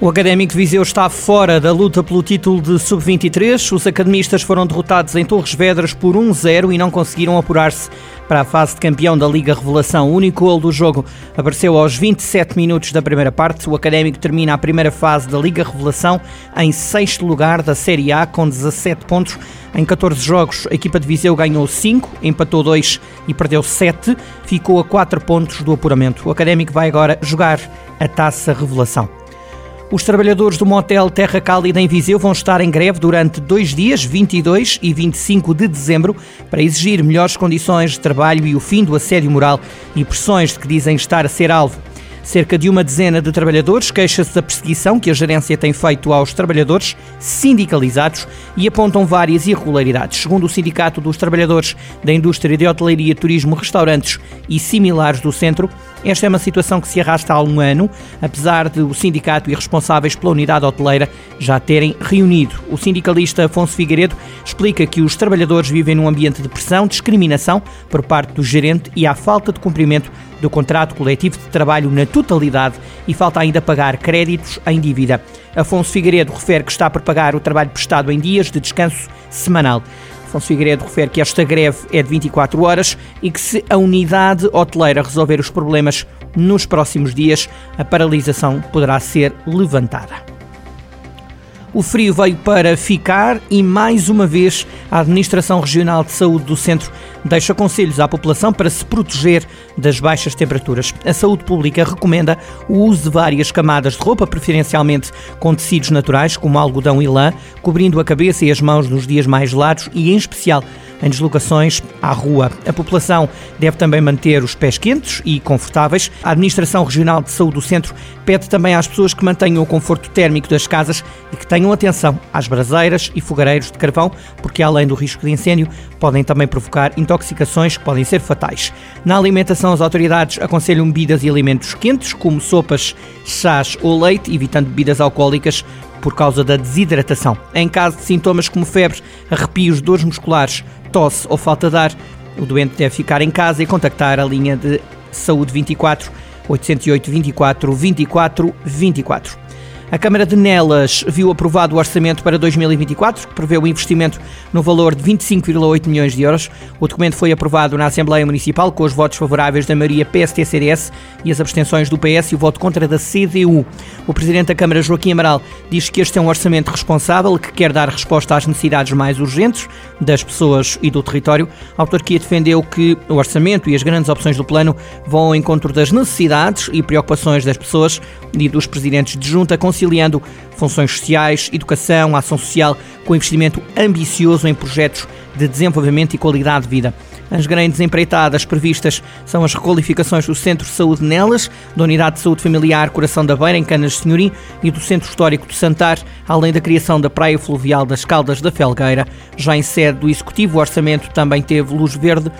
O Académico de Viseu está fora da luta pelo título de sub-23. Os academistas foram derrotados em Torres Vedras por 1-0 e não conseguiram apurar-se para a fase de campeão da Liga Revelação. O único gol do jogo apareceu aos 27 minutos da primeira parte. O Académico termina a primeira fase da Liga Revelação em sexto lugar da Série A com 17 pontos. Em 14 jogos, a equipa de Viseu ganhou 5, empatou 2 e perdeu 7. Ficou a 4 pontos do apuramento. O Académico vai agora jogar a Taça Revelação. Os trabalhadores do motel Terra Cálida em Viseu vão estar em greve durante dois dias, 22 e 25 de dezembro, para exigir melhores condições de trabalho e o fim do assédio moral e pressões de que dizem estar a ser alvo. Cerca de uma dezena de trabalhadores queixa-se da perseguição que a gerência tem feito aos trabalhadores sindicalizados e apontam várias irregularidades. Segundo o Sindicato dos Trabalhadores da Indústria de Hotelaria, Turismo, Restaurantes e similares do Centro, esta é uma situação que se arrasta há um ano, apesar de o sindicato e responsáveis pela unidade hoteleira já terem reunido. O sindicalista Afonso Figueiredo explica que os trabalhadores vivem num ambiente de pressão, discriminação por parte do gerente e há falta de cumprimento do contrato coletivo de trabalho na totalidade e falta ainda pagar créditos em dívida. Afonso Figueiredo refere que está por pagar o trabalho prestado em dias de descanso semanal. Afonso Figueiredo refere que esta greve é de 24 horas e que se a unidade hoteleira resolver os problemas nos próximos dias, a paralisação poderá ser levantada. O frio veio para ficar e, mais uma vez, a Administração Regional de Saúde do Centro deixa conselhos à população para se proteger das baixas temperaturas. A saúde pública recomenda o uso de várias camadas de roupa, preferencialmente com tecidos naturais, como algodão e lã, cobrindo a cabeça e as mãos nos dias mais gelados e, em especial, em deslocações à rua. A população deve também manter os pés quentes e confortáveis. A Administração Regional de Saúde do Centro pede também às pessoas que mantenham o conforto térmico das casas e que tenham atenção às braseiras e fogareiros de carvão, porque além do risco de incêndio, podem também provocar intoxicações que podem ser fatais. Na alimentação, as autoridades aconselham bebidas e alimentos quentes, como sopas, chás ou leite, evitando bebidas alcoólicas por causa da desidratação. Em caso de sintomas como febre, arrepios, dores musculares, tosse ou falta de ar, o doente deve ficar em casa e contactar a linha de saúde 24 808 24 24 24. A Câmara de Nelas viu aprovado o orçamento para 2024, que prevê o investimento no valor de 25,8 milhões de euros. O documento foi aprovado na Assembleia Municipal com os votos favoráveis da maioria PST-CDS e as abstenções do PS e o voto contra da CDU. O Presidente da Câmara, Joaquim Amaral, diz que este é um orçamento responsável que quer dar resposta às necessidades mais urgentes das pessoas e do território. A autarquia defendeu que o orçamento e as grandes opções do plano vão ao encontro das necessidades e preocupações das pessoas e dos presidentes de junta, conciliando funções sociais, educação, ação social, com investimento ambicioso em projetos de desenvolvimento e qualidade de vida. As grandes empreitadas previstas são as requalificações do Centro de Saúde Nelas, da Unidade de Saúde Familiar Coração da Beira, em Canas de Senhorim, e do Centro Histórico de Santar, além da criação da Praia Fluvial das Caldas da Felgueira. Já em sede do Executivo, o orçamento também teve luz verde,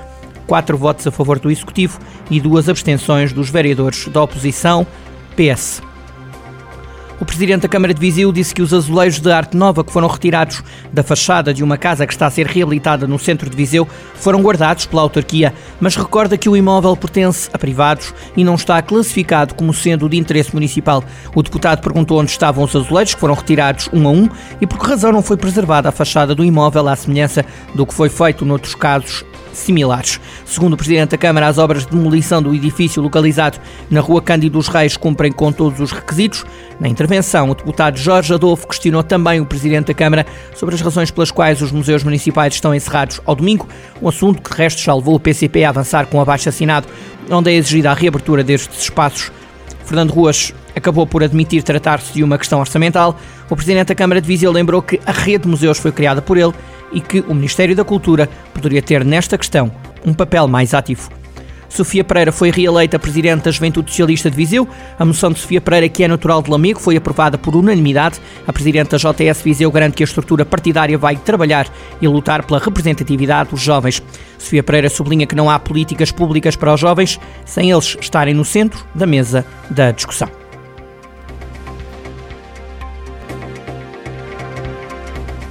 quatro votos a favor do Executivo e duas abstenções dos vereadores da oposição, PS. O presidente da Câmara de Viseu disse que os azulejos de arte nova que foram retirados da fachada de uma casa que está a ser reabilitada no centro de Viseu foram guardados pela autarquia, mas recorda que o imóvel pertence a privados e não está classificado como sendo de interesse municipal. O deputado perguntou onde estavam os azulejos que foram retirados um a um e por que razão não foi preservada a fachada do imóvel à semelhança do que foi feito noutros casos similares. Segundo o Presidente da Câmara, as obras de demolição do edifício localizado na Rua Cândido dos Reis cumprem com todos os requisitos. Na intervenção, o deputado Jorge Adolfo questionou também o Presidente da Câmara sobre as razões pelas quais os museus municipais estão encerrados ao domingo, um assunto que de resto já levou o PCP a avançar com o abaixo assinado, onde é exigida a reabertura destes espaços. Fernando Ruas acabou por admitir tratar-se de uma questão orçamental. O Presidente da Câmara de Viseu lembrou que a rede de museus foi criada por ele e que o Ministério da Cultura poderia ter nesta questão um papel mais ativo. Sofia Pereira foi reeleita Presidente da Juventude Socialista de Viseu. A moção de Sofia Pereira, que é natural de Lamego, foi aprovada por unanimidade. A Presidente da JS Viseu garante que a estrutura partidária vai trabalhar e lutar pela representatividade dos jovens. Sofia Pereira sublinha que não há políticas públicas para os jovens sem eles estarem no centro da mesa da discussão.